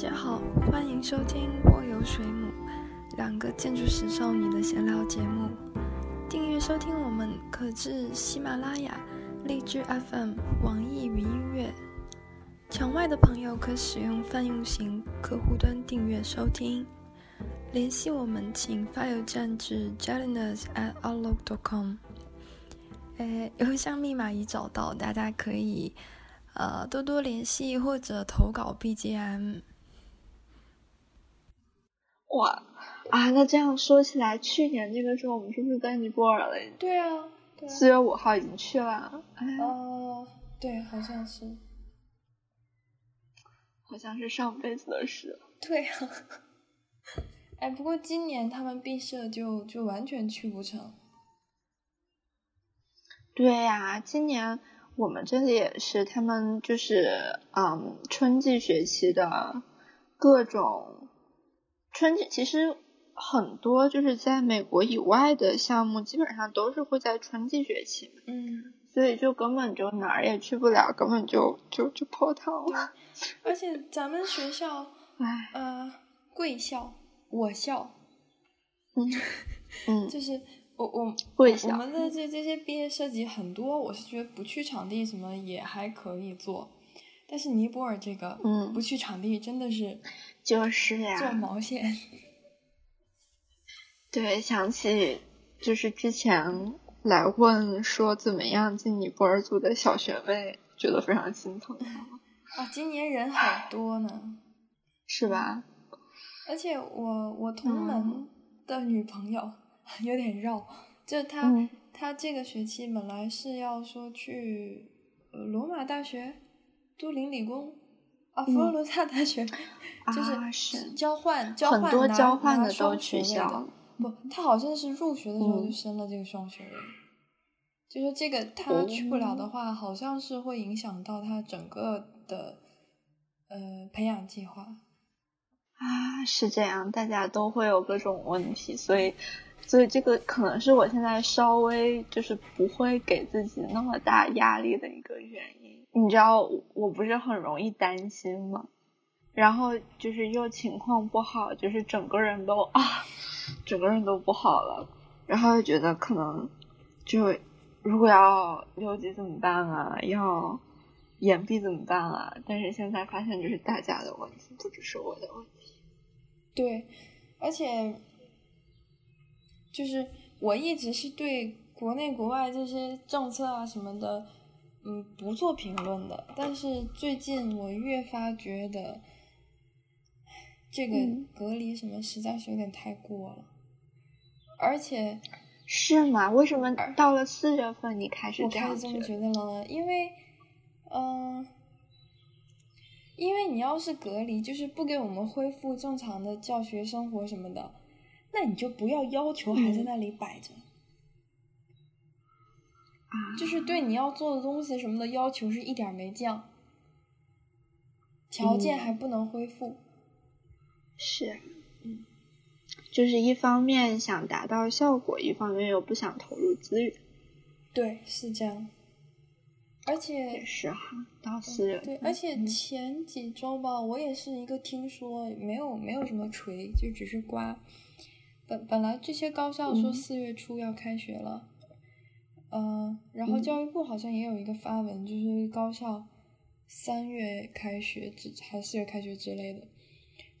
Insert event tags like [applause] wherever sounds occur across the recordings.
大家好，欢迎收听《波游水母》，两个建筑史少女的闲聊节目。订阅收听我们，可至喜马拉雅、荔枝 FM、网易云音乐。墙外的朋友可使用泛用型客户端订阅收听。联系我们，请发邮件至 jalinas@outlook.com。呃，邮箱密码已找到，大家可以。呃，多多联系或者投稿 BGM。哇啊，那这样说起来，去年这个时候我们是不是在尼泊尔了？对啊，四月五号已经去了。哦，对，好像是，好像是上辈子的事。对啊。[laughs] 哎，不过今年他们毕设就就完全去不成。对呀，今年。我们这里也是，他们就是嗯，春季学期的各种春季，其实很多就是在美国以外的项目，基本上都是会在春季学期。嗯，所以就根本就哪儿也去不了，根本就就就泡汤了。而且咱们学校，唉，呃，贵校，我校，[laughs] 嗯嗯，就是。我我我们的这这些毕业设计很多，我是觉得不去场地什么也还可以做，但是尼泊尔这个，嗯，不去场地真的是，[laughs] 就是呀，做毛线。对，想起就是之前来问说怎么样进尼泊尔组的小学妹，觉得非常心疼。[laughs] 啊，今年人好多呢，[sighs] 是吧？而且我我同门的女朋友。[laughs] 有点绕，就她她这个学期本来是要说去呃罗马大学、都灵理工啊佛罗伦萨大学，就是交换交换拿拿双学位的。不，他好像是入学的时候就升了这个双学位，就是这个他去不了的话，好像是会影响到他整个的呃培养计划。啊，是这样，大家都会有各种问题，所以。所以这个可能是我现在稍微就是不会给自己那么大压力的一个原因。你知道我不是很容易担心吗？然后就是又情况不好，就是整个人都啊，整个人都不好了。然后又觉得可能就如果要留级怎么办啊？要延毕怎么办啊？但是现在发现就是大家的问题，不只是我的问题。对，而且。就是我一直是对国内国外这些政策啊什么的，嗯，不做评论的。但是最近我越发觉得，这个隔离什么实在是有点太过了。而且，是吗？为什么到了四月份你开始这样这么觉得了？因为，嗯，因为你要是隔离，就是不给我们恢复正常的教学生活什么的。那你就不要要求还在那里摆着，就是对你要做的东西什么的要求是一点没降，条件还不能恢复，是，嗯，就是一方面想达到效果，一方面又不想投入资源，对，是这样，而且也是哈，到四月对，而且前几周吧，我也是一个听说，没有没有什么锤，就只是刮。本本来这些高校说四月初要开学了，嗯，然后教育部好像也有一个发文，就是高校三月开学之还是四月开学之类的。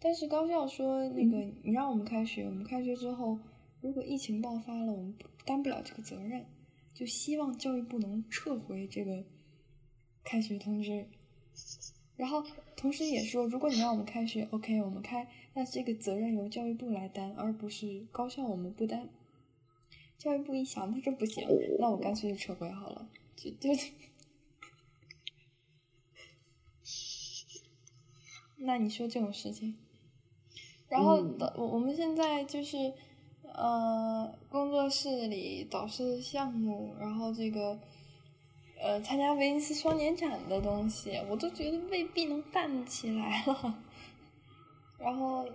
但是高校说那个你让我们开学，我们开学之后如果疫情爆发了，我们担不了这个责任，就希望教育部能撤回这个开学通知。然后同时也说，如果你让我们开学，OK，我们开。那这个责任由教育部来担，而不是高校我们不担。教育部一想，他这不行，那我干脆就撤回好了，就就。那你说这种事情，然后我我们现在就是呃工作室里导师项目，然后这个呃参加威尼斯双年展的东西，我都觉得未必能办起来了。[laughs] 然后，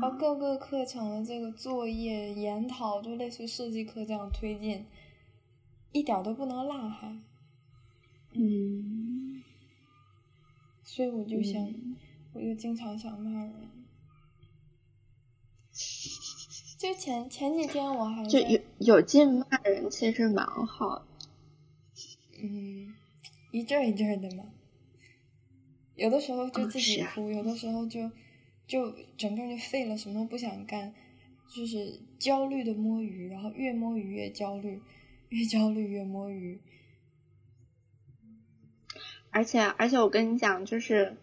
把各个课程的这个作业、研讨就类似设计课这样推进，一点都不能落下。嗯。所以我就想，我就经常想骂人。就前前几天我还就有有劲骂人，其实蛮好的。嗯，一阵一阵的嘛。有的时候就自己哭，有的时候就就整个人就废了，什么都不想干，就是焦虑的摸鱼，然后越摸鱼越焦虑，越焦虑越摸鱼。而且而且我跟你讲，就是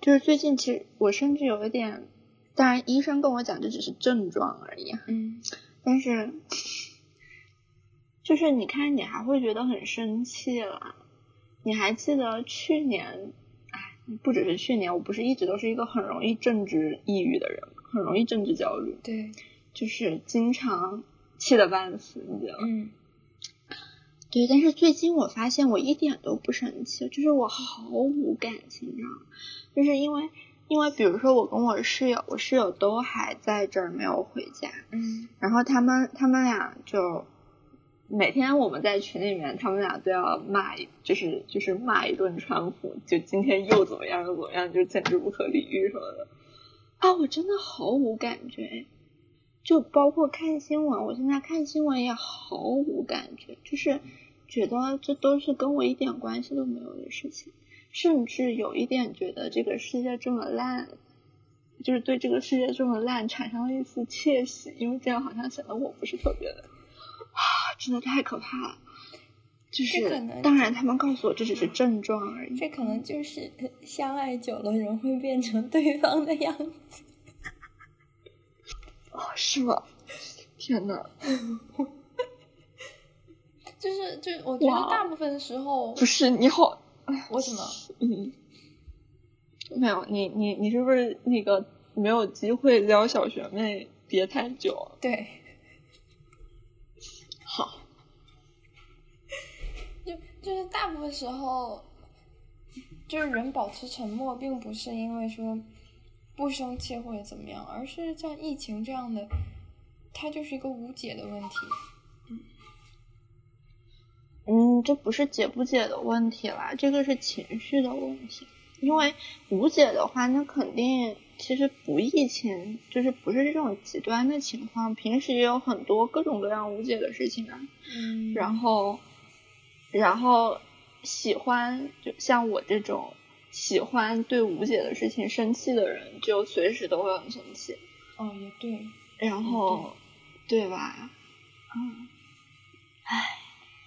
就是最近其实我甚至有一点。当然，医生跟我讲这只是症状而已。嗯，但是就是你看，你还会觉得很生气了。你还记得去年？哎，不只是去年，我不是一直都是一个很容易政治抑郁的人很容易政治焦虑。对，就是经常气得半死，你知道吗？嗯。对，但是最近我发现我一点都不生气，就是我毫无感情，你知道吗？就是因为。因为比如说我跟我室友，我室友都还在这儿没有回家，嗯，然后他们他们俩就每天我们在群里面，他们俩都要骂，就是就是骂一顿川普，就今天又怎么样又怎么样，就简直不可理喻什么的。啊，我真的毫无感觉，就包括看新闻，我现在看新闻也毫无感觉，就是觉得这都是跟我一点关系都没有的事情。甚至有一点觉得这个世界这么烂，就是对这个世界这么烂产生了一丝窃喜，因为这样好像显得我不是特别的啊，真的太可怕了。就是当然，他们告诉我这只是症状而已。这可能就是相爱久了人会变成对方的样子。哦，是吗？天呐。就是就我觉得大部分时候不是你好。我怎么？嗯，没有你，你你是不是那个没有机会撩小学妹别太久？对，就就是大部分时候，就是人保持沉默，并不是因为说不生气或者怎么样，而是像疫情这样的，它就是一个无解的问题。嗯，这不是解不解的问题啦，这个是情绪的问题。因为无解的话，那肯定其实不疫情，就是不是这种极端的情况，平时也有很多各种各样无解的事情啊。嗯。然后，然后喜欢就像我这种喜欢对无解的事情生气的人，就随时都会很生气。哦，也对。然后，对吧？嗯。唉。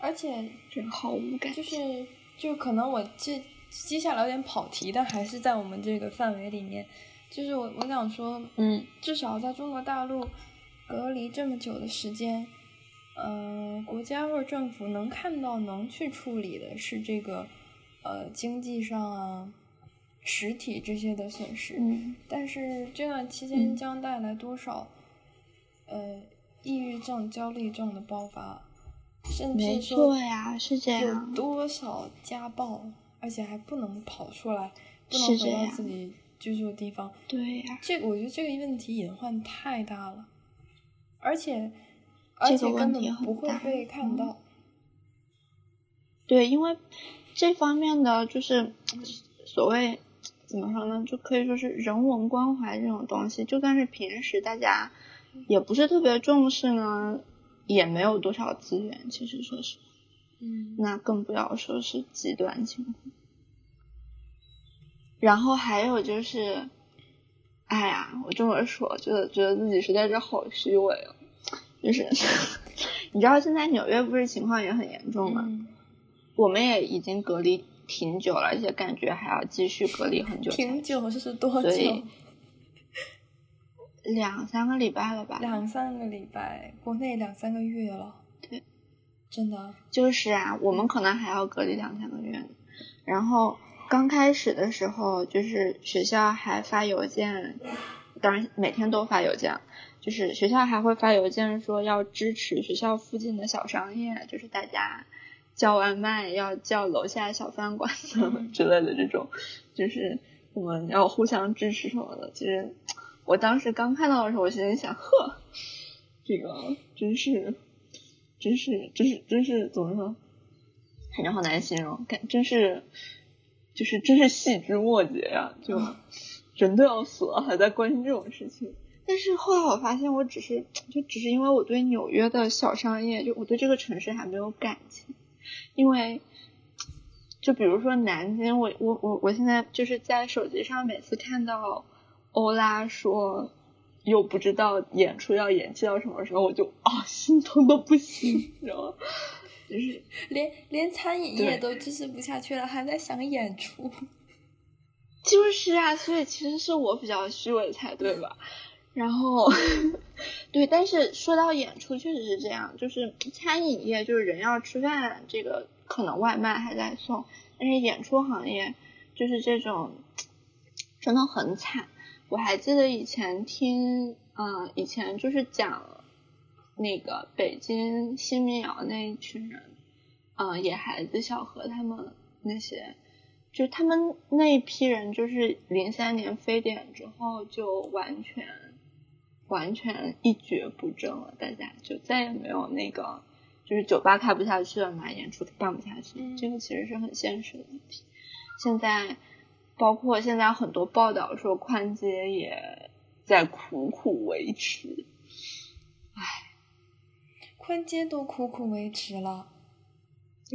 而且真毫无感，就是就可能我这接下来有点跑题，但还是在我们这个范围里面。就是我我想说，嗯，至少在中国大陆隔离这么久的时间，嗯，国家或者政府能看到能去处理的是这个呃经济上啊实体这些的损失。嗯，但是这段期间将带来多少呃抑郁症、焦虑症的爆发？甚至说呀，是这样有多少家暴，而且还不能跑出来，不能回到自己居住的地方。对呀，这个我觉得这个问题隐患太大了，而且而且根本不会被看到。对，因为这方面的就是所谓怎么说呢，就可以说是人文关怀这种东西，就算是平时大家也不是特别重视呢。也没有多少资源，其实说实话，嗯，那更不要说是极端情况。然后还有就是，哎呀，我这么说，觉得觉得自己实在是好虚伪哦。就是，[laughs] 你知道现在纽约不是情况也很严重吗？我们也已经隔离挺久了，而且感觉还要继续隔离很久。挺久是多久？两三个礼拜了吧？两三个礼拜，国内两三个月了。对，真的。就是啊，我们可能还要隔离两三个月。然后刚开始的时候，就是学校还发邮件，当然每天都发邮件，就是学校还会发邮件说要支持学校附近的小商业，就是大家叫外卖要叫楼下小饭馆 [laughs] 之类的这种，就是我们要互相支持什么的。其实。我当时刚看到的时候，我心里想，呵，这个真是，真是，真是，真是怎么说？反正好难形容，感真是，就是真是细枝末节呀，就 [laughs] 人都要死了，还在关心这种事情。但是后来我发现，我只是就只是因为我对纽约的小商业，就我对这个城市还没有感情。因为就比如说南京，我我我我现在就是在手机上每次看到欧拉说又不知道演出要延期到什么时候，我就啊心疼的不行，[laughs] 你知道吗？就是连连餐饮业都支持不下去了，还在想演出。[laughs] 就是啊，所以其实是我比较虚伪才对吧？然后，[laughs] 对，但是说到演出，确实是这样，就是餐饮业就是人要吃饭，这个可能外卖还在送，但是演出行业就是这种真的很惨。我还记得以前听，嗯，以前就是讲那个北京新民谣那一群人，嗯，野孩子、小何他们那些。就他们那一批人，就是零三年非典之后就完全完全一蹶不振了，大家就再也没有那个，就是酒吧开不下去了嘛，演出办不下去，这个其实是很现实的问题。现在包括现在很多报道说宽街也在苦苦维持，唉，宽街都苦苦维持了。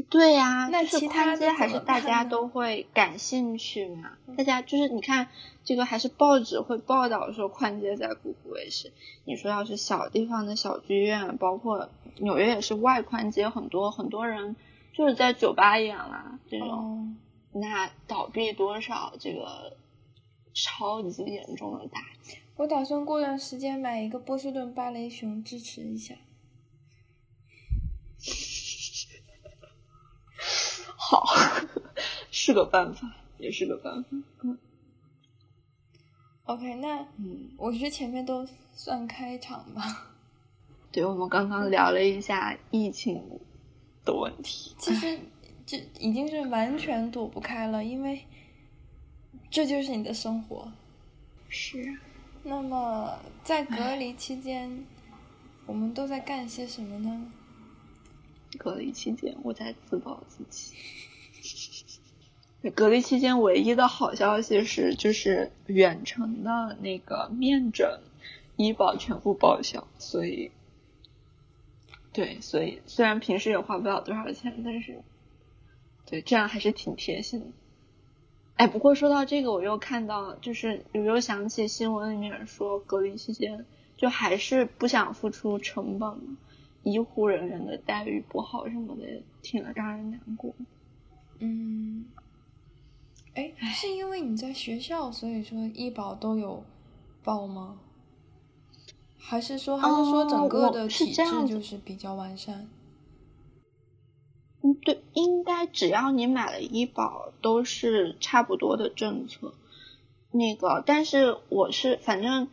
对呀，那是宽街还是大家都会感兴趣嘛？大家就是你看这个还是报纸会报道说宽街在苦苦维持。你说要是小地方的小剧院，包括纽约也是外宽街，很多很多人就是在酒吧演了这种，那倒闭多少这个超级严重的打击。我打算过段时间买一个波士顿芭蕾熊支持一下。好，是个办法，也是个办法。嗯。OK，那嗯，我觉得前面都算开场吧。[laughs] 对，我们刚刚聊了一下疫情的问题。其实这已经是完全躲不开了，因为这就是你的生活。是。那么在隔离期间，我们都在干些什么呢？隔离期间，我在自暴自弃。隔离期间唯一的好消息是，就是远程的那个面诊，医保全部报销，所以，对，所以虽然平时也花不了多少钱，但是，对，这样还是挺贴心的。哎，不过说到这个，我又看到，就是我又想起新闻里面说，隔离期间就还是不想付出成本嘛。医护人员的待遇不好什么的，挺让人难过。嗯，哎，是因为你在学校，所以说医保都有报吗？还是说，还是说整个的体制就是比较完善？嗯，对，应该只要你买了医保，都是差不多的政策。那个，但是我是反正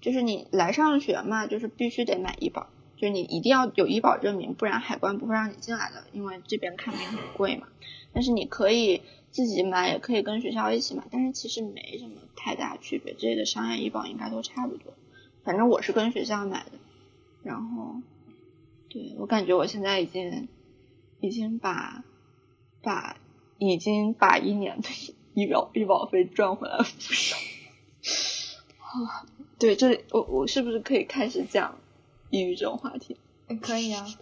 就是你来上学嘛，就是必须得买医保。就你一定要有医保证明，不然海关不会让你进来的，因为这边看病很贵嘛。但是你可以自己买，也可以跟学校一起买，但是其实没什么太大区别，这里的商业医保应该都差不多。反正我是跟学校买的，然后，对我感觉我现在已经已经把把已经把一年的医疗医保费赚回来了不少。[laughs] 啊，对，这里我我是不是可以开始讲？抑郁这种话题，可以啊。[laughs]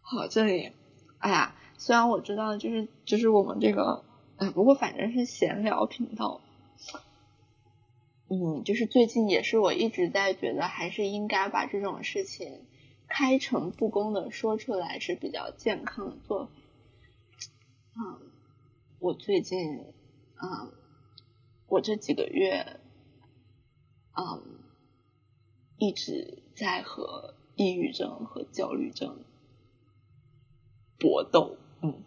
好，这里，哎呀，虽然我知道，就是就是我们这个，哎，不过反正是闲聊频道。嗯，就是最近也是我一直在觉得，还是应该把这种事情开诚布公的说出来是比较健康的做法。嗯，我最近，嗯，我这几个月，嗯。一直在和抑郁症和焦虑症搏斗，嗯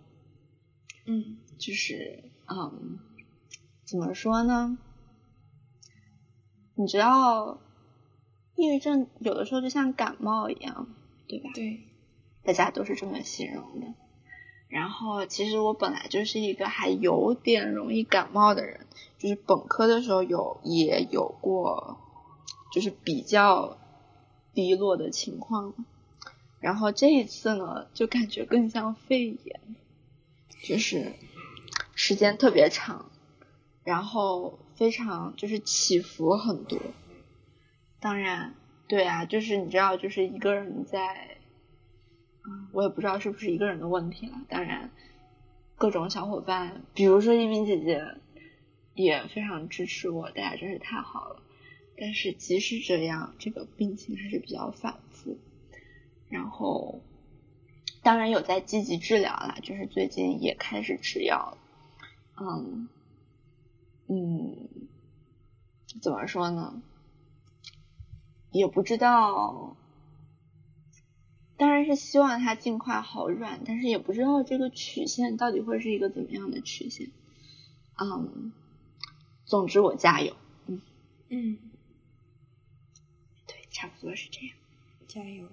嗯，就是嗯，怎么说呢？你知道，抑郁症有的时候就像感冒一样，对吧？对，大家都是这么形容的。然后，其实我本来就是一个还有点容易感冒的人，就是本科的时候有也有过。就是比较低落的情况，然后这一次呢，就感觉更像肺炎，就是时间特别长，然后非常就是起伏很多。当然，对啊，就是你知道，就是一个人在，我也不知道是不是一个人的问题了。当然，各种小伙伴，比如说一鸣姐姐，也非常支持我，大家真是太好了。但是即使这样，这个病情还是比较反复。然后，当然有在积极治疗啦，就是最近也开始吃药。嗯，嗯，怎么说呢？也不知道，当然是希望它尽快好转，但是也不知道这个曲线到底会是一个怎么样的曲线。嗯，总之我加油。嗯嗯，差不多是这样。加油。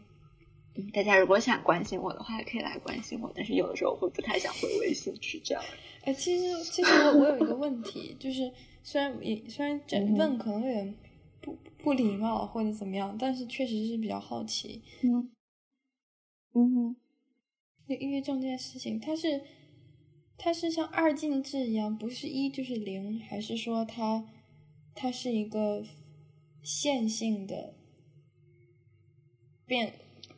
嗯，大家如果想关心我的话，可以来关心我，但是有的时候会不太想回微信，是这样。哎，其实其实我我有一个问题，[laughs] 就是虽然也虽然这问可能有点。不不礼貌或者怎么样，但是确实是比较好奇。嗯嗯，那抑郁症这件事情，它是它是像二进制一样，不是一就是零，还是说它它是一个线性的变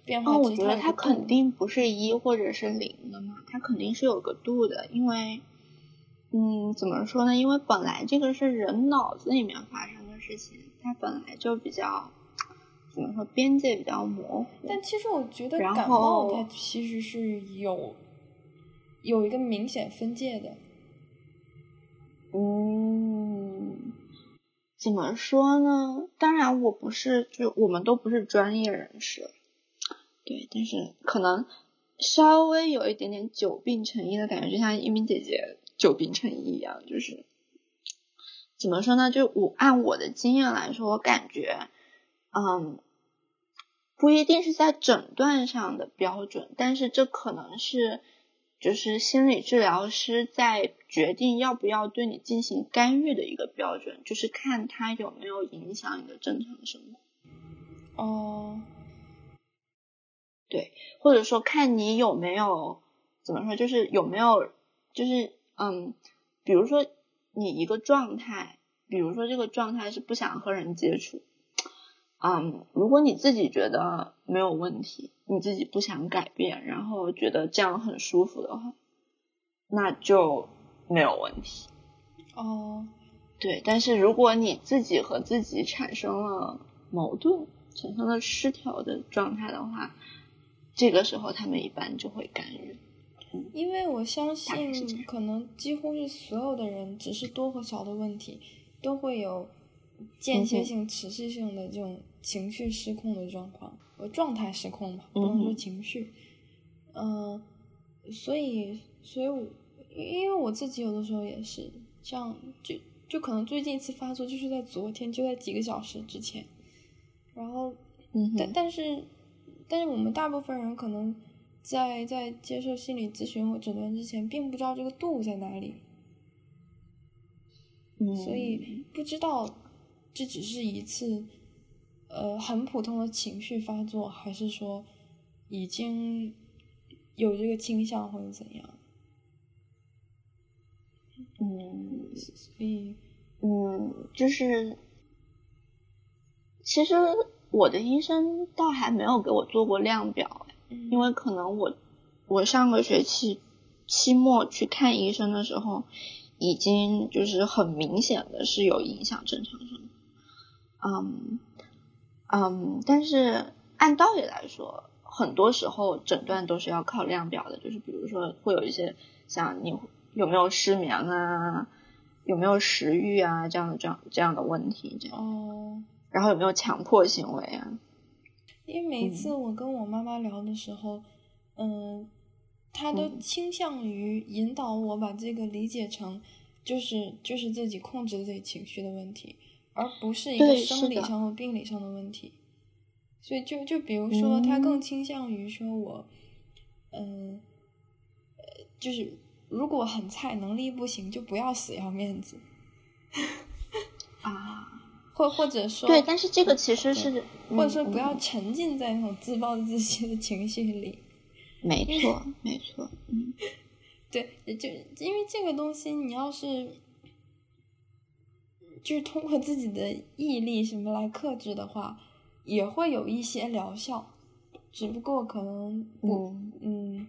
变化？哦，我觉得它肯定不是一或者是零的嘛，它肯定是有个度的，因为嗯，怎么说呢？因为本来这个是人脑子里面发生的事情。它本来就比较怎么说，边界比较模糊。但其实我觉得感冒它其实是有有一个明显分界的。嗯，怎么说呢？当然我不是，就我们都不是专业人士，对，但是可能稍微有一点点久病成医的感觉，就像一鸣姐姐久病成医一样，就是。怎么说呢？就我按我的经验来说，我感觉，嗯，不一定是在诊断上的标准，但是这可能是，就是心理治疗师在决定要不要对你进行干预的一个标准，就是看他有没有影响你的正常生活。哦，对，或者说看你有没有怎么说，就是有没有，就是嗯，比如说。你一个状态，比如说这个状态是不想和人接触，嗯，如果你自己觉得没有问题，你自己不想改变，然后觉得这样很舒服的话，那就没有问题。哦，对，但是如果你自己和自己产生了矛盾，产生了失调的状态的话，这个时候他们一般就会干预。因为我相信，可能几乎是所有的人，只是多和少的问题，都会有间歇性、持续性的这种情绪失控的状况，我，状态失控吧，不能说情绪。嗯，所以，所以，我因为我自己有的时候也是这样，就就可能最近一次发作就是在昨天，就在几个小时之前。然后，嗯但但是，但是我们大部分人可能。在在接受心理咨询或诊断之前，并不知道这个度在哪里，所以不知道这只是一次呃很普通的情绪发作，还是说已经有这个倾向或者怎样。嗯，所以嗯，就是其实我的医生倒还没有给我做过量表。因为可能我我上个学期期末去看医生的时候，已经就是很明显的是有影响正常生活，嗯嗯，但是按道理来说，很多时候诊断都是要靠量表的，就是比如说会有一些像你有没有失眠啊，有没有食欲啊这样的这样这样的问题，这样哦，然后有没有强迫行为啊。因为每一次我跟我妈妈聊的时候，嗯，她都倾向于引导我把这个理解成，就是就是自己控制自己情绪的问题，而不是一个生理上或病理上的问题。所以就就比如说，他更倾向于说我，嗯，就是如果很菜，能力不行，就不要死要面子。啊。或或者说，对，但是这个其实是，或者说不要沉浸在那种自暴自弃的情绪里。没错，没错。嗯 [laughs] 对，就因为这个东西，你要是，就是通过自己的毅力什么来克制的话，也会有一些疗效，只不过可能不，嗯，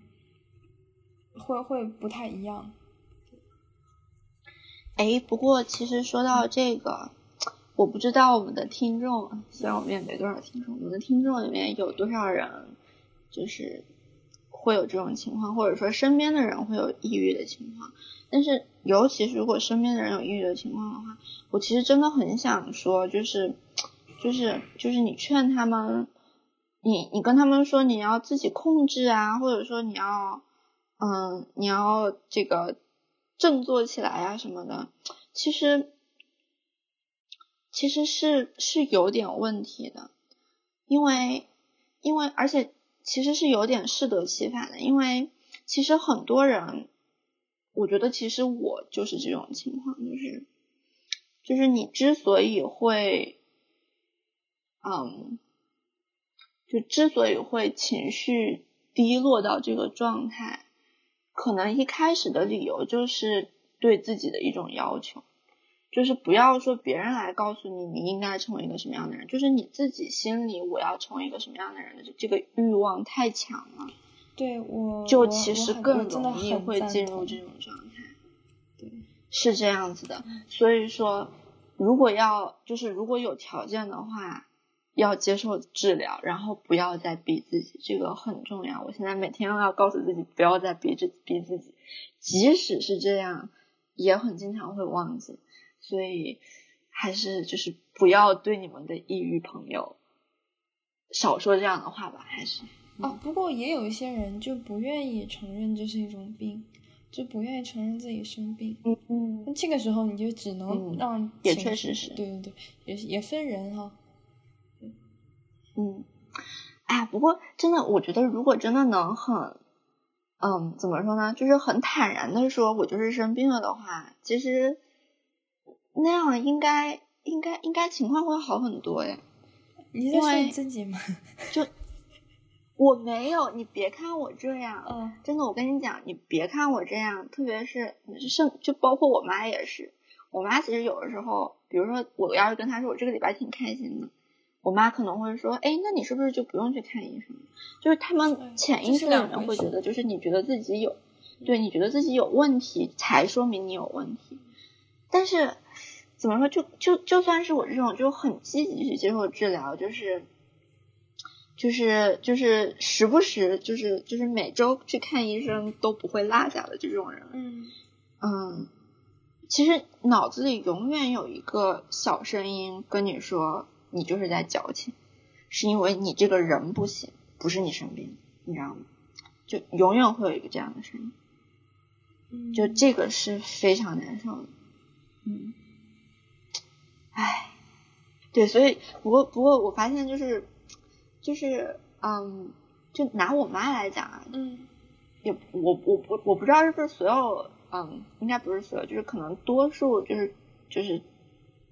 会会不太一样。哎，不过其实说到这个，我不知道我们的听众，虽然我们也没多少听众，我们的听众里面有多少人，就是会有这种情况，或者说身边的人会有抑郁的情况。但是，尤其是如果身边的人有抑郁的情况的话，我其实真的很想说，就是，就是，就是你劝他们，你你跟他们说你要自己控制啊，或者说你要，嗯，你要这个。振作起来啊什么的，其实其实是是有点问题的，因为因为而且其实是有点适得其反的，因为其实很多人，我觉得其实我就是这种情况，就是就是你之所以会，嗯，就之所以会情绪低落到这个状态。可能一开始的理由就是对自己的一种要求，就是不要说别人来告诉你你应该成为一个什么样的人，就是你自己心里我要成为一个什么样的人的这个欲望太强了。对我就其实更容易会进入这种状态。对，是这样子的。所以说，如果要就是如果有条件的话。要接受治疗，然后不要再逼自己，这个很重要。我现在每天都要告诉自己，不要再逼着逼自己，即使是这样，也很经常会忘记。所以还是就是不要对你们的抑郁朋友少说这样的话吧。还是哦，不过也有一些人就不愿意承认这是一种病，就不愿意承认自己生病。嗯嗯，那这个时候你就只能让也确实是对对对，也也分人哈。嗯，哎，不过真的，我觉得如果真的能很，嗯，怎么说呢，就是很坦然的说，我就是生病了的话，其实那样应该应该应该情况会好很多呀。你在说你自己吗？[laughs] 就我没有，你别看我这样，嗯，真的，我跟你讲，你别看我这样，特别是是就包括我妈也是，我妈其实有的时候，比如说我要是跟她说我这个礼拜挺开心的。我妈可能会说：“哎，那你是不是就不用去看医生？”就是他们潜意识里面会觉得，就是你觉得自己有，对你觉得自己有问题，才说明你有问题。但是怎么说，就就就算是我这种就很积极去接受治疗，就是就是就是时不时就是就是每周去看医生都不会落下的这种人，嗯嗯，其实脑子里永远有一个小声音跟你说。你就是在矫情，是因为你这个人不行，不是你生病，你知道吗？就永远会有一个这样的声音，就这个是非常难受的，嗯，唉，对，所以不过不过我发现就是就是嗯，就拿我妈来讲啊，嗯，也我我不我不知道是不是所有嗯，应该不是所有，就是可能多数就是就是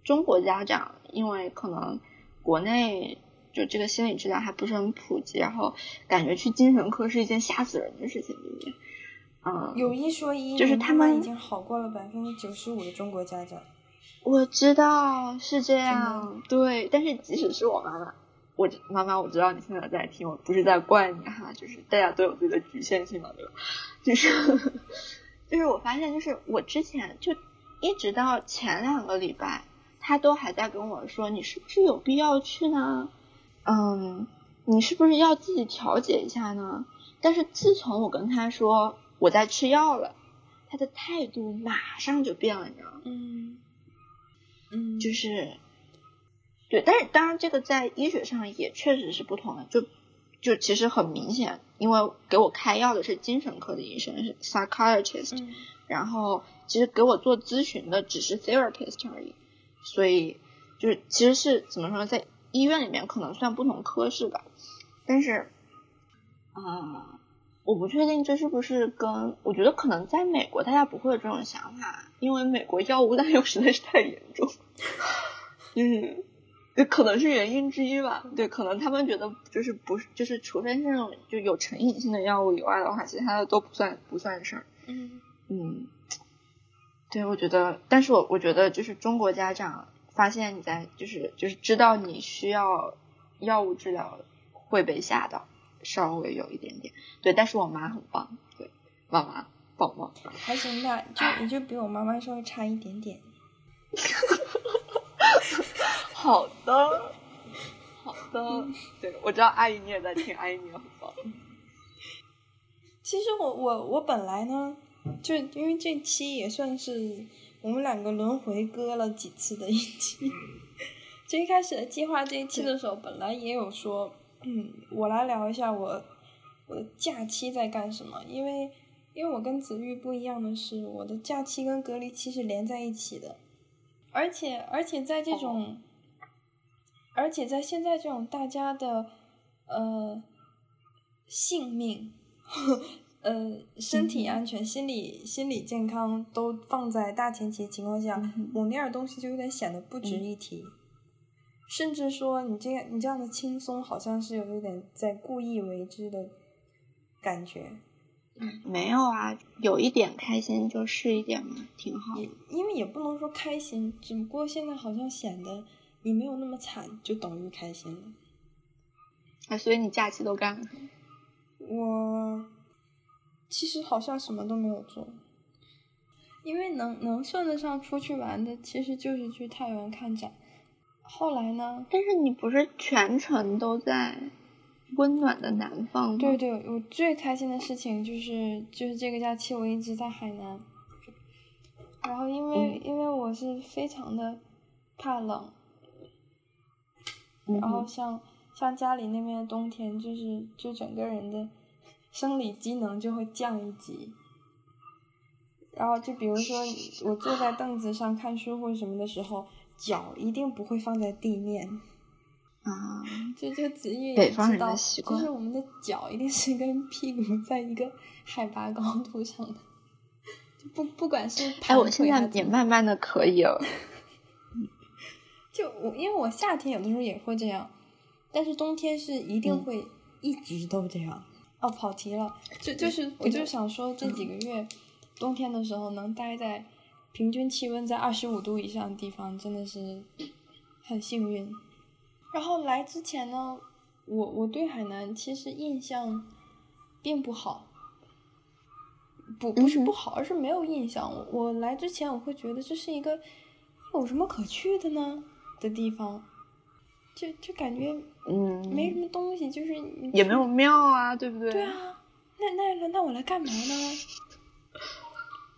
中国家长，因为可能。国内就这个心理治疗还不是很普及，然后感觉去精神科是一件吓死人的事情，对不对？嗯，有一说一，就是他们已经好过了百分之九十五的中国家长。我知道是这样，对。但是即使是我妈妈，我妈妈我知道你现在在听，我不是在怪你哈，就是大家都有自己的局限性嘛，对吧？就是 [laughs] 就是我发现，就是我之前就一直到前两个礼拜。他都还在跟我说，你是不是有必要去呢？嗯，你是不是要自己调节一下呢？但是自从我跟他说我在吃药了，他的态度马上就变了，你知道吗？嗯嗯，就是，对，但是当然这个在医学上也确实是不同的，就就其实很明显，因为给我开药的是精神科的医生，是 psychiatrist，然后其实给我做咨询的只是 therapist 而已。所以就是其实是怎么说，在医院里面可能算不同科室吧，但是啊，我不确定这是不是跟我觉得可能在美国大家不会有这种想法，因为美国药物 [laughs] 滥用实在是太严重，[laughs] 嗯，这可能是原因之一吧。对，可能他们觉得就是不是就是除非是那种就有成瘾性的药物以外的话，其他的都不算不算事儿。嗯嗯。对，我觉得，但是我我觉得就是中国家长发现你在就是就是知道你需要药物治疗会被吓到，稍微有一点点。对，但是我妈很棒，对，妈妈棒棒。还行吧，就也就比我妈妈稍微差一点点。[laughs] 好的，好的，对我知道阿姨你也在听，阿姨你也很棒。[laughs] 其实我我我本来呢。就因为这期也算是我们两个轮回割了几次的一期，[laughs] 就一开始计划这一期的时候，本来也有说，嗯，我来聊一下我我的假期在干什么，因为因为我跟子玉不一样的是，我的假期跟隔离期是连在一起的，而且而且在这种，而且在现在这种大家的呃性命。呃，身体安全、心理心理健康都放在大前提情况下，我那样东西就有点显得不值一提，甚至说你这样你这样的轻松，好像是有一点在故意为之的感觉。嗯没有啊，有一点开心就是一点嘛，挺好。因为也不能说开心，只不过现在好像显得你没有那么惨，就等于开心了。啊，所以你假期都干了什么？我。其实好像什么都没有做，因为能能算得上出去玩的，其实就是去太原看展。后来呢？但是你不是全程都在温暖的南方吗？对对，我最开心的事情就是就是这个假期我一直在海南。然后因为因为我是非常的怕冷，然后像像家里那边的冬天，就是就整个人的。生理机能就会降一级，然后就比如说我坐在凳子上看书或者什么的时候，脚一定不会放在地面。啊，就就子玉也知道，就是我们的脚一定是跟屁股 [laughs] 在一个海拔高度上的，不不管是哎，我现在也慢慢的可以了。[laughs] 就我因为我夏天有的时候也会这样，但是冬天是一定会一直都这样。哦，跑题了，就就是我就想说，这几个月冬天的时候能待在平均气温在二十五度以上的地方，真的是很幸运。然后来之前呢，我我对海南其实印象并不好，不不是不好，而是没有印象。我来之前我会觉得这是一个有什么可去的呢的地方。就就感觉嗯没什么东西，就是也没有庙啊，对不对？对啊，那那那我来干嘛呢？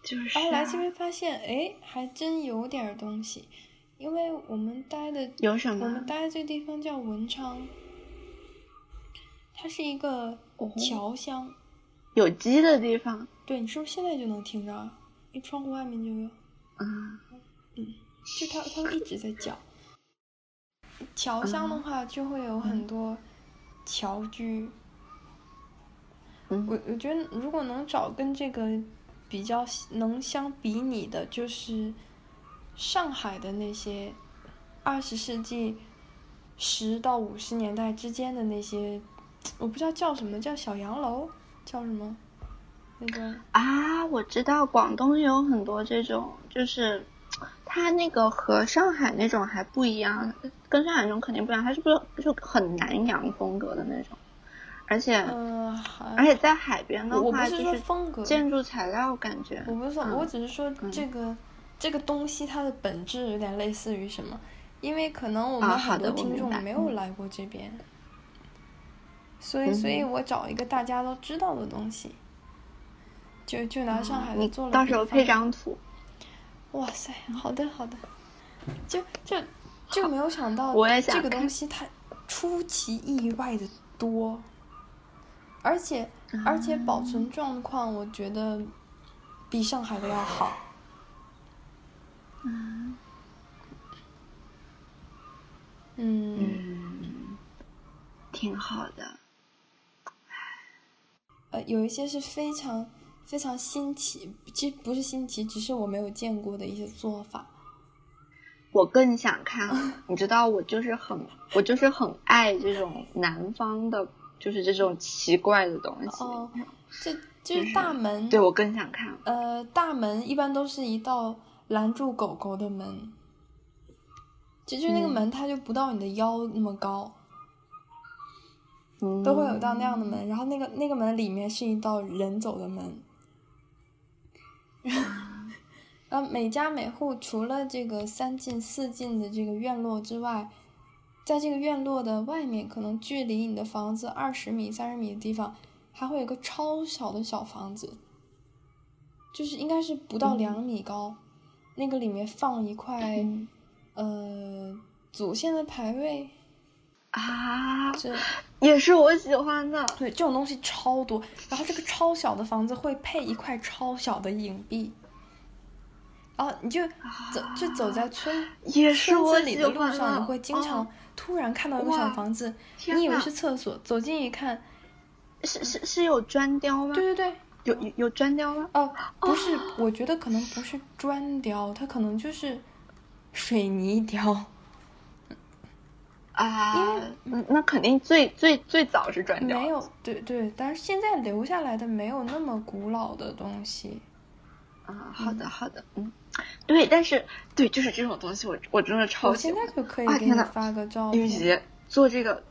就是然后来这边发现，哎，还真有点东西，因为我们待的有什么？我们待的这个地方叫文昌，它是一个侨乡，有鸡的地方。对，你是不是现在就能听着？你窗户外面就有。嗯嗯，就它它会一直在叫。侨乡的话，就会有很多侨居。我我觉得，如果能找跟这个比较能相比拟的，就是上海的那些二十世纪十到五十年代之间的那些，我不知道叫什么，叫小洋楼，叫什么？那个啊，我知道，广东有很多这种，就是。它那个和上海那种还不一样，跟上海那种肯定不一样。它是不是就很南洋风格的那种？而且，而且在海边的话，就是风格建筑材料感觉。我不是说，我只是说这个这个东西它的本质有点类似于什么？因为可能我们很多听众没有来过这边，所以，所以我找一个大家都知道的东西，就就拿上海的做了。到时候配张图。哇塞，好的好的，就就就没有想到这个东西它出其意外的多，而且而且保存状况我觉得比上海的要好。嗯嗯，挺好的。呃，有一些是非常。非常新奇，其实不是新奇，只是我没有见过的一些做法。我更想看，你知道，我就是很，我就是很爱这种南方的，就是这种奇怪的东西。哦，这就是大门，对我更想看。呃，大门一般都是一道拦住狗狗的门，就就那个门，它就不到你的腰那么高，都会有一道那样的门。然后那个那个门里面是一道人走的门。然 [laughs] 后每家每户除了这个三进四进的这个院落之外，在这个院落的外面，可能距离你的房子二十米、三十米的地方，还会有个超小的小房子，就是应该是不到两米高，那个里面放一块，呃，祖先的牌位啊，这也是我喜欢的。对，这种东西超多。然后这个超小的房子会配一块超小的影币。然后你就走，就走在村村子里的路上，你会经常突然看到一个小房子，你以为是厕所，走近一看，是是是有砖雕吗？对对对，有有有砖雕吗？哦，不是，我觉得可能不是砖雕，它可能就是水泥雕。[laughs] 啊，因为那肯定最最最早是砖雕。没有，对对，但是现在留下来的没有那么古老的东西。啊，好的好的，嗯。对，但是对，就是这种东西，我我真的超喜欢。我现在就可以给你发个照片。做这个，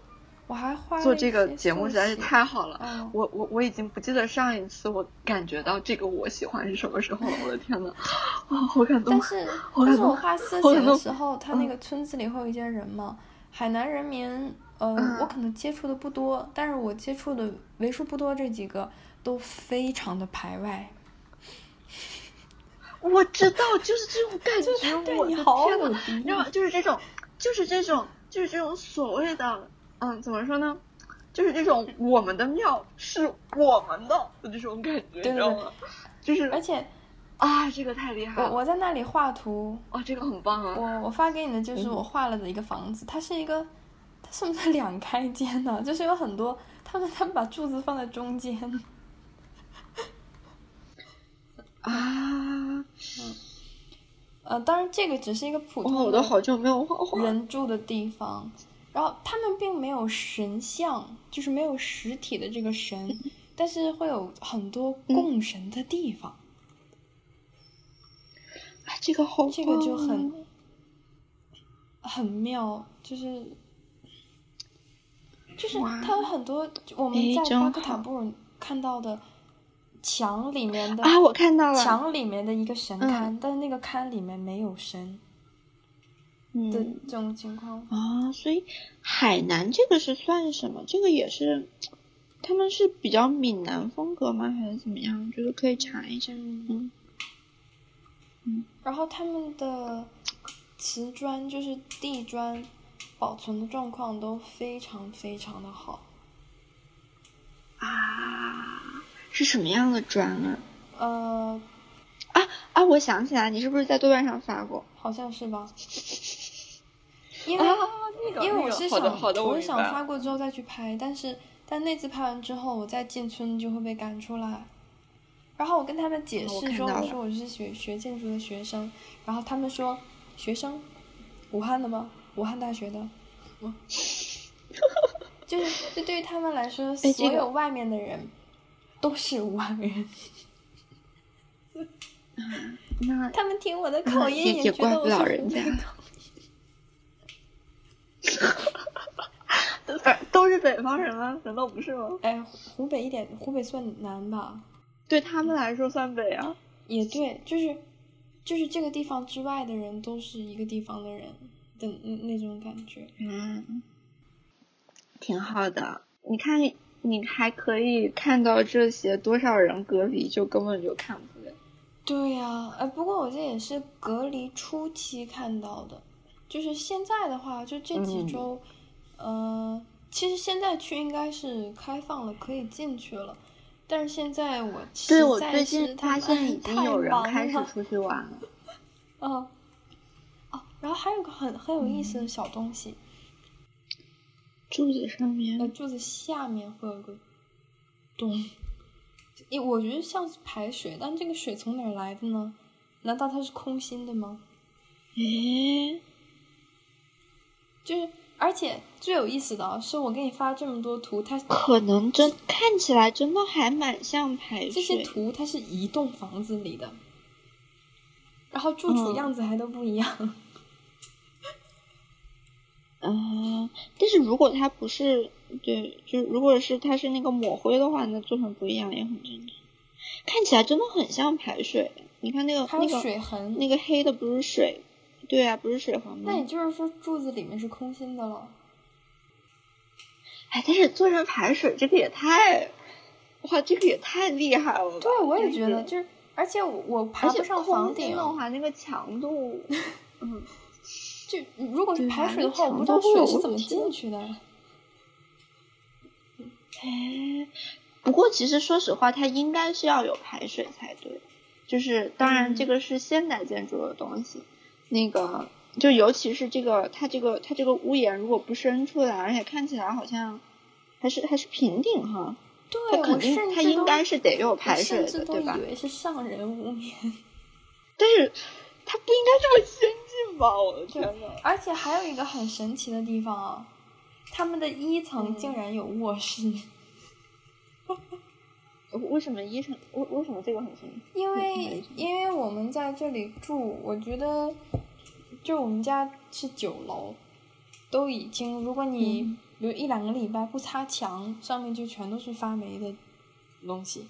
我还画做这个节目实在是太好了。我我我已经不记得上一次我感觉到这个我喜欢是什么时候了。我的天呐，啊，好感动！但是但是我画四写的时候，他那个村子里会有一些人嘛，海南人民，呃，我可能接触的不多，但是我接触的为数不多这几个都非常的排外。我知道，就是这种感觉，我的天呐，你知道吗？就是这种，就是这种，就是这种所谓的，嗯，怎么说呢？就是这种我们的庙是我们的的这种感觉，你知道吗？就是，而且啊，这个太厉害了！我我在那里画图，哦，这个很棒啊！我我发给你的就是我画了的一个房子，它是一个，[laughs] 它是不是两开间呢？就是有很多，他们他们把柱子放在中间。啊，嗯，呃，当然这个只是一个普通，我都好久没有画画。人住的地方，然后他们并没有神像，就是没有实体的这个神，但是会有很多供神的地方。啊，这个好，这个就很很妙，就是就是它有很多我们在巴克塔布尔看到的。墙里面的啊，我看到了墙里面的一个神龛，但是那个龛里面没有神的这种情况啊，所以海南这个是算什么？这个也是，他们是比较闽南风格吗？还是怎么样？我觉得可以查一下。嗯嗯，然后他们的瓷砖就是地砖，保存的状况都非常非常的好啊。是什么样的砖啊？呃，啊啊！我想起来，你是不是在豆瓣上发过？好像是吧。[laughs] 因为因为我是想我是想发过之后再去拍，但是但那次拍完之后，我再进村就会被赶出来。然后我跟他们解释说，我说我是学学建筑的学生，然后他们说学生，武汉的吗？武汉大学的。[laughs] 就是这对于他们来说，所有外面的人。都是武汉人，那他们听我的口音也觉得我是人家。都是北方人吗？难道不是吗？哎，湖北一点，湖北算南吧？对他们来说算北啊。也对，就是就是这个地方之外的人都是一个地方的人的那种感觉。嗯，挺好的。你看。你还可以看到这些，多少人隔离就根本就看不了。对呀，哎，不过我这也是隔离初期看到的，就是现在的话，就这几周，呃，其实现在去应该是开放了，可以进去了。但是现在我对我最近发现已 [laughs] 经有人开始出去玩了。[laughs] 哦，哦，然后还有个很很有意思的小东西。柱子上面，呃，柱子下面会有个洞，咦，我觉得像是排水，但这个水从哪儿来的呢？难道它是空心的吗？诶，就是，而且最有意思的是，我给你发这么多图，它可能真看起来真的还蛮像排水。这些图它是一栋房子里的，然后住处样子还都不一样。嗯，但是如果它不是，对，就如果是它是那个抹灰的话，那做成不一样也很正常。看起来真的很像排水，你看那个那个水痕，那个黑的不是水，对啊，不是水痕吗？那也就是说柱子里面是空心的了。哎，但是做成排水这个也太，哇，这个也太厉害了吧。对，我也觉得，就是而且我爬不上房顶的话，那个强度，[laughs] 嗯，就如果是排水的话，我不知道水是怎么进去的。哎。不过，其实说实话，它应该是要有排水才对。就是当然，这个是现代建筑的东西。那个，就尤其是这个，它这个它这个屋檐如果不伸出来，而且看起来好像还是还是平顶哈。对，肯定它应该是得有排水的，对吧？以为是上人屋檐。但是它不应该这么吧？我的天呐！而且还有一个很神奇的地方啊，他们的一层竟然有卧室。为什么医生？为为什么这个很神奇？因为因为我们在这里住，我觉得就我们家是九楼，都已经，如果你比如一两个礼拜不擦墙，上面就全都是发霉的东西。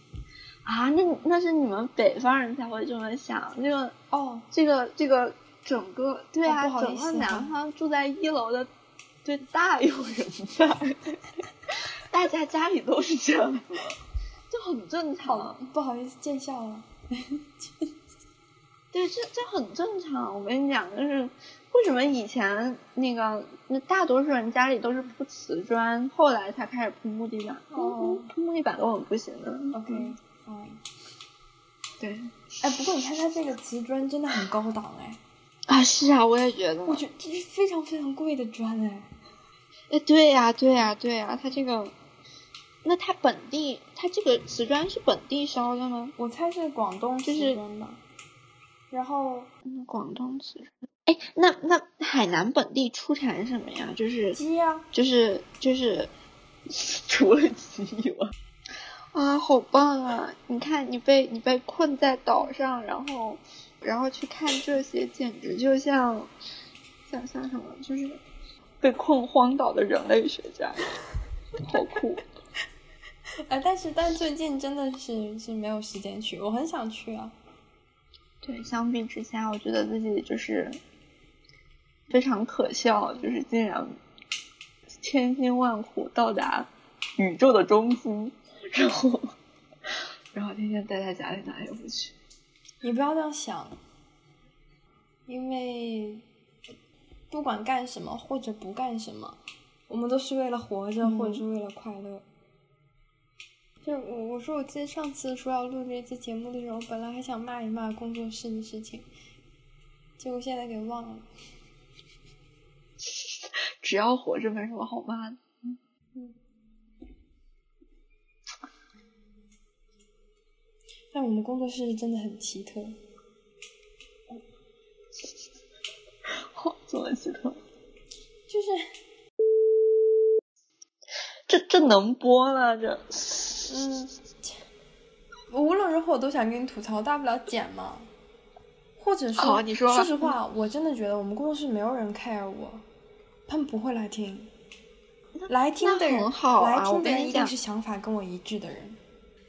啊，那那是你们北方人才会这么想。这个哦，这个这个整个对啊，整个南方住在一楼的，[laughs] 对大有人在。[laughs] 大家家里都是这样的，就很正常。不好意思，见笑了。[laughs] 对，这这很正常。我跟你讲，就是为什么以前那个那大多数人家里都是铺瓷砖，后来才开始铺木地板。哦，铺木地板根本不行的。OK，fine。对。哎，不过你看它这个瓷砖真的很高档哎。啊，是啊，我也觉得。我觉得这是非常非常贵的砖哎。哎，对呀，对呀，对呀，它这个。那它本地，它这个瓷砖是本地烧的吗？我猜是广东瓷砖吧。然后，嗯广东瓷砖。哎，那那海南本地出产什么呀？就是鸡呀，就是就是，[laughs] 除了鸡以外，啊，好棒啊！你看，你被你被困在岛上，然后然后去看这些，简直就像想象什么？就是被困荒岛的人类学家，好酷。[laughs] 啊，但是但最近真的是是没有时间去，我很想去啊。对，相比之下，我觉得自己就是非常可笑，就是竟然千辛万苦到达宇宙的中心，然后 [laughs] 然后天天待在家里哪也不去。你不要这样想，因为不管干什么或者不干什么，我们都是为了活着，或者是为了快乐。就我我说我记得上次说要录这期节目的时候，本来还想骂一骂工作室的事情，结果现在给忘了。[laughs] 只要活着，没什么好骂的。嗯。但我们工作室真的很奇特。[laughs] 好，怎么奇特？就是。这这能播吗？这。嗯，无论如何我都想跟你吐槽，大不了剪嘛。或者说，说实话，我真的觉得我们工作室没有人 care 我，他们不会来听。来听的人，来听的人一定是想法跟我一致的人。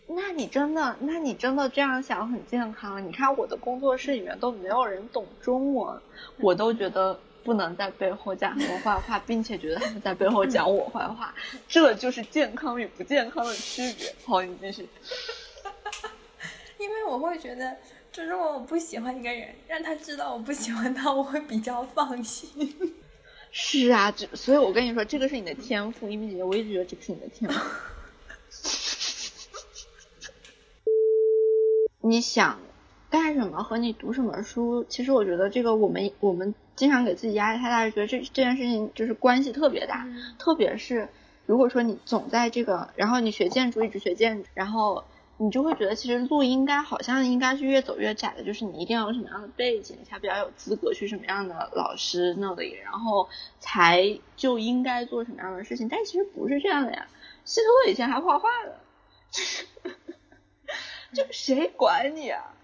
那你真的，那你真的这样想很健康。你看我的工作室里面都没有人懂中文，我都觉得。不能在背后讲他们坏话，并且觉得他们在背后讲我坏话，[laughs] 这就是健康与不健康的区别。好，你继续。[laughs] 因为我会觉得，就如果我不喜欢一个人，让他知道我不喜欢他，我会比较放心。[laughs] 是啊，这所以，我跟你说，这个是你的天赋，因为姐姐，我一直觉得这是你的天赋。你想。干什么和你读什么书？其实我觉得这个我们我们经常给自己压力太大，觉得这这件事情就是关系特别大。特别是如果说你总在这个，然后你学建筑一直学建筑，然后你就会觉得其实路应该好像应该是越走越窄的，就是你一定要有什么样的背景，才比较有资格去什么样的老师那里，然后才就应该做什么样的事情。但其实不是这样的呀，希特勒以前还画画的，[laughs] 就谁管你啊？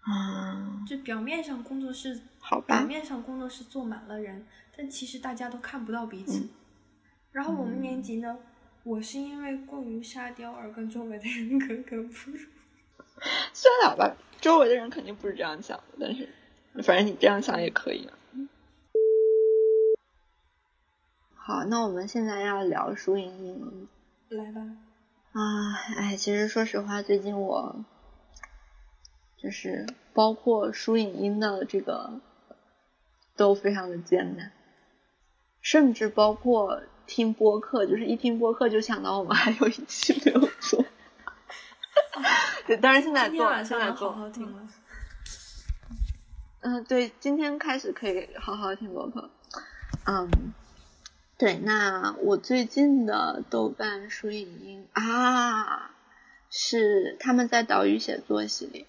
啊，就表面上工作室，好吧，表面上工作室坐满了人，但其实大家都看不到彼此。然后我们年级呢？我是因为过于沙雕而跟周围的人 [laughs] 格格不入。[laughs] 算了吧，周围的人肯定不是这样想的，但是反正你这样想也可以。好，那我们现在要聊输赢赢来吧。啊，哎，其实说实话，最近我就是包括输影音的这个都非常的艰难，甚至包括。听播客就是一听播客就想到我们还有一期没有做，[laughs] 对，但是现在做，现在做，嗯，对，今天开始可以好好听播客。嗯，对，那我最近的豆瓣书影音啊，是他们在岛屿写作系列，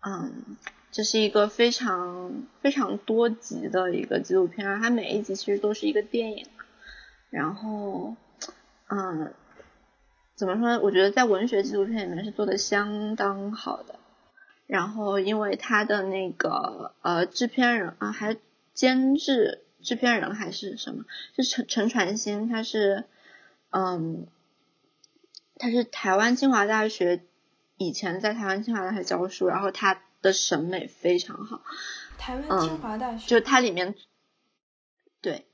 嗯，这是一个非常非常多集的一个纪录片，它每一集其实都是一个电影。然后，嗯，怎么说？我觉得在文学纪录片里面是做的相当好的。然后，因为他的那个呃制片人啊，还监制制片人还是什么，是陈陈传兴，他是嗯，他是台湾清华大学以前在台湾清华大学教书，然后他的审美非常好。台湾清华大学，就它里面，对。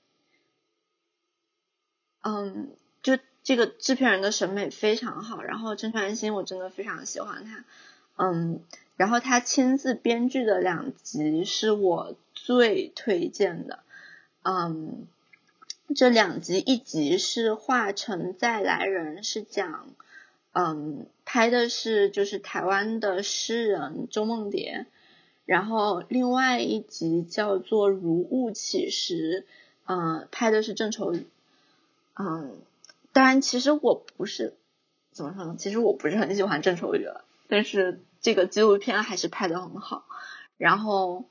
嗯，就这个制片人的审美非常好，然后陈传新我真的非常喜欢他，嗯，然后他亲自编剧的两集是我最推荐的，嗯，这两集一集是《化成再来人》，是讲，嗯，拍的是就是台湾的诗人周梦蝶，然后另外一集叫做《如雾起时》，嗯，拍的是郑愁予。嗯，当然，其实我不是怎么说呢？其实我不是很喜欢郑愁予，但是这个纪录片还是拍的很好。然后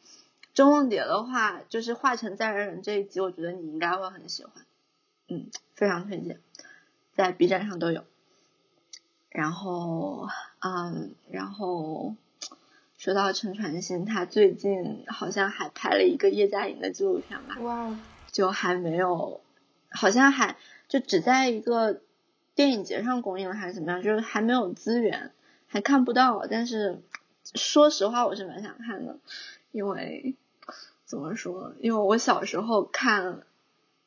周梦蝶的话，就是《化成再人人》这一集，我觉得你应该会很喜欢，嗯，非常推荐，在 B 站上都有。然后，嗯，然后说到陈传新，他最近好像还拍了一个叶嘉莹的纪录片吧？哇，就还没有，好像还。就只在一个电影节上公映了还是怎么样？就是还没有资源，还看不到。但是说实话，我是蛮想看的，因为怎么说？因为我小时候看，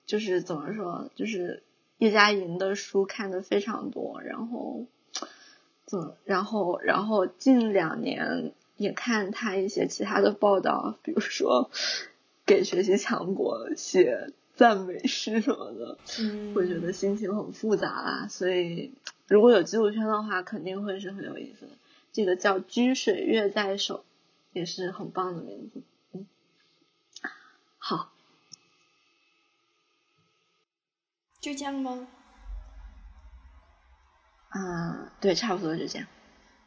就是怎么说？就是叶嘉莹的书看的非常多，然后怎么？然后然后近两年也看他一些其他的报道，比如说给学习强国写。赞美诗什么的，嗯会觉得心情很复杂啦。所以如果有纪录片的话，肯定会是很有意思的。这个叫《掬水月在手》，也是很棒的名字。嗯，好，就这样吗？嗯，对，差不多就这样。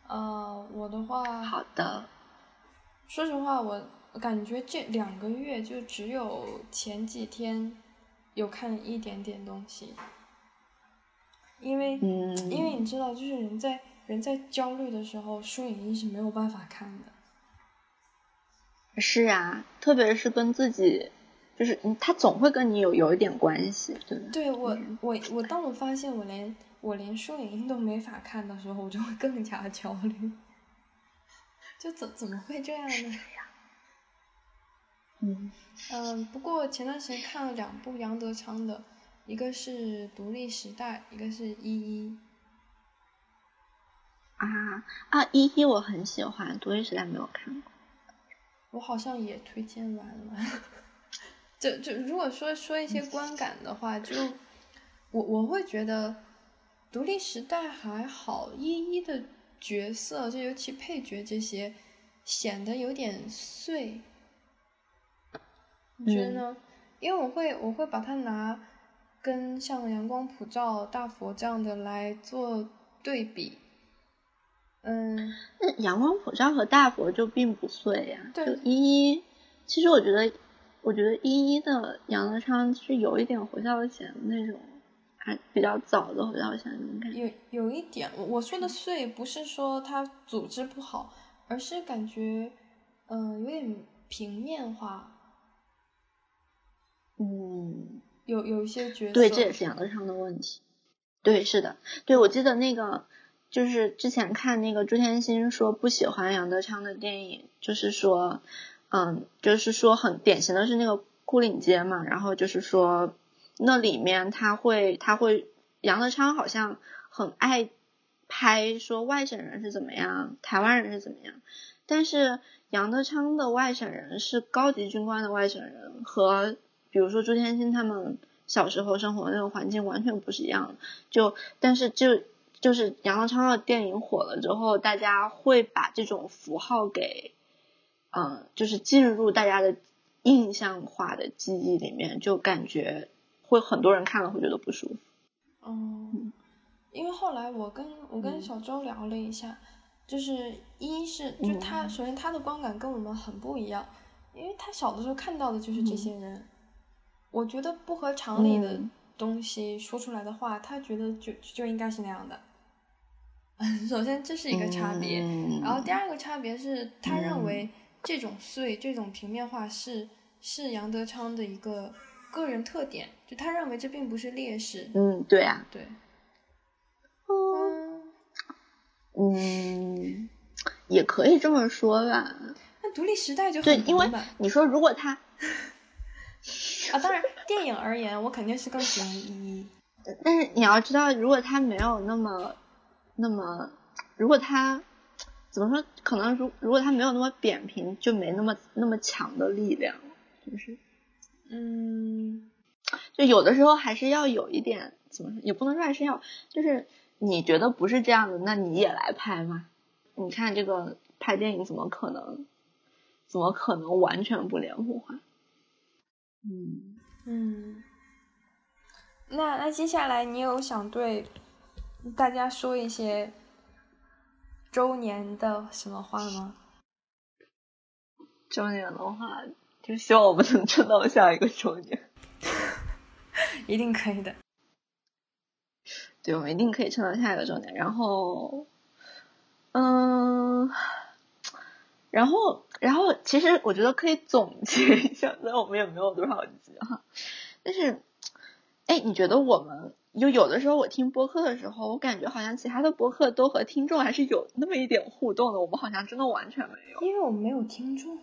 呃，我的话，好的。说实话，我。我感觉这两个月就只有前几天有看一点点东西，因为因为你知道，就是人在人在焦虑的时候，书影音是没有办法看的。是啊，特别是跟自己，就是他总会跟你有有一点关系，对对我我我，当我发现我连我连书影音都没法看的时候，我就会更加焦虑。[laughs] 就怎怎么会这样呢？嗯嗯，不过前段时间看了两部杨德昌的，一个是《独立时代》，一个是《一一》。啊啊，《一一》我很喜欢，《独立时代》没有看过。我好像也推荐完了。[laughs] 就就如果说说一些观感的话，就我我会觉得《独立时代》还好，《一一》的角色，就尤其配角这些，显得有点碎。你觉得呢？因为我会我会把它拿跟像阳光普照、大佛这样的来做对比。嗯，那阳光普照和大佛就并不碎呀。对就一一，其实我觉得，我觉得一一的杨德昌是有一点侯孝贤那种，还比较早的侯孝贤那种感觉。有有一点，我我说的碎不是说他组织不好，而是感觉，嗯、有点平面化，嗯，有有一些角色。对，这也是杨德昌的问题。对，是的，对我记得那个，就是之前看那个朱天心说不喜欢杨德昌的电影，就是说，嗯，就是说很典型的是那个牯岭街嘛，然后就是说那里面他会他会杨德昌好像很爱拍说外省人是怎么样，台湾人是怎么样，但是杨德昌的外省人是高级军官的外省人，和比如说朱天心他们小时候生活的那个环境完全不是一样的。就但是就就是杨德昌的电影火了之后，大家会把这种符号给，嗯，就是进入大家的印象化的记忆里面，就感觉会很多人看了会觉得不舒服。嗯，因为后来我跟我跟嗯。小周聊了一下，就是一是就他、嗯。首先他的观感跟我们很不一样，因为他小的时候看到的就是这些人，我觉得不合常理的嗯东西说出来的话，他觉得就就应该是那样的。[laughs] 首先这是一个差别，嗯然后第二个差别是他认嗯为这种碎、这种平面化是是杨德昌的一个个人特点，就他认为这并不是劣势。嗯，对啊，对，嗯嗯，嗯，也可以这么说吧。那独立时代就对，因为 [laughs] 你说如果他，啊，当然电影而言，我肯定是更喜欢一一。但是你要知道，如果他没有那么那么，如果他怎么说，可能如如果他没有那么扁平，就没那么那么强的力量，就是嗯，[tsk] 就有的时候还是要有一点怎么说，也不能说还是要，就是你觉得不是这样的，那你也来拍嘛。你看这个拍电影怎么可能，怎么可能完全不脸谱化？嗯，嗯，那那接下来你有想对大家说一些周年的什么话吗？周年的话，就希望我们能撑到下一个周年。[laughs] 一定可以的。对，我们一定可以撑到下一个周年。然后，嗯，然后，然后，其实我觉得可以总结一下，虽然我们也没有多少集哈，但是，哎，你觉得我们就有的时候我听播客的时候，我感觉好像其他的播客都和听众还是有那么一点互动的，我们好像真的完全没有。因为我们没有听众。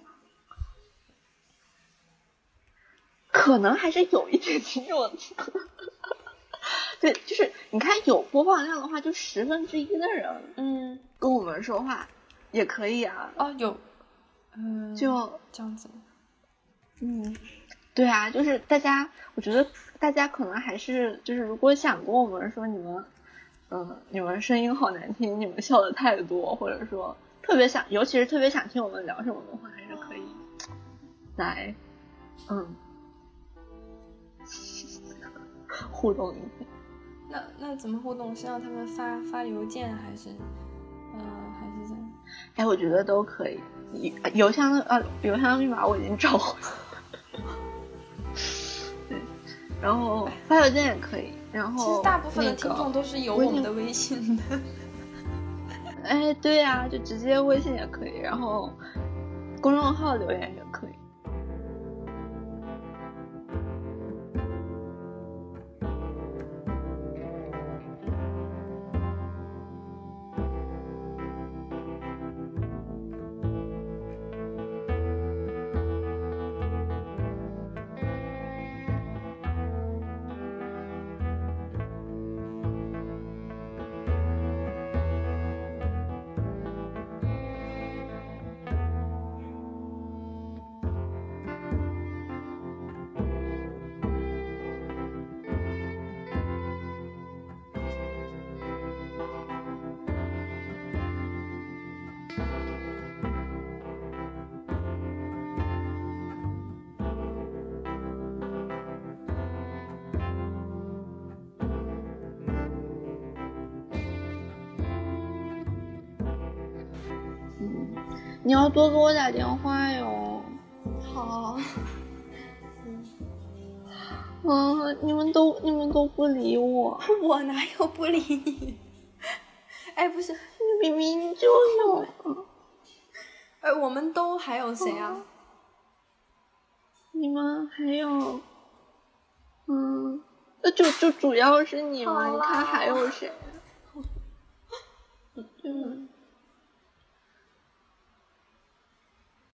可能还是有一点听众。[laughs] 对，就是你看有播放量的话，就十分之一的人嗯，跟我们说话也可以啊。哦，有，嗯，就这样子。嗯，对啊，就是大家，我觉得大家可能还是就是，如果想跟我们说你们，嗯，你们声音好难听，你们笑的太多，或者说特别想，尤其是特别想听我们聊什么的话，还是可以来，嗯，互动一下。那那怎么互动？是让他们发发邮件，还是，呃，还是怎样？哎，我觉得都可以。邮邮箱的呃，邮箱密码我已经找回了。对，然后发邮件也可以。然后其实大部分的听众都是有我们的微信的。[laughs] 哎，对呀、就直接微信也可以，然后公众号留言也要多给我打电话哟。好。嗯，你们都你们都不理我，[laughs] 我哪有不理你？哎，不是，你明明就有。哎，我们都还有谁啊？你们还有，嗯，那就就主要是你们，你看还有谁？[laughs] 嗯，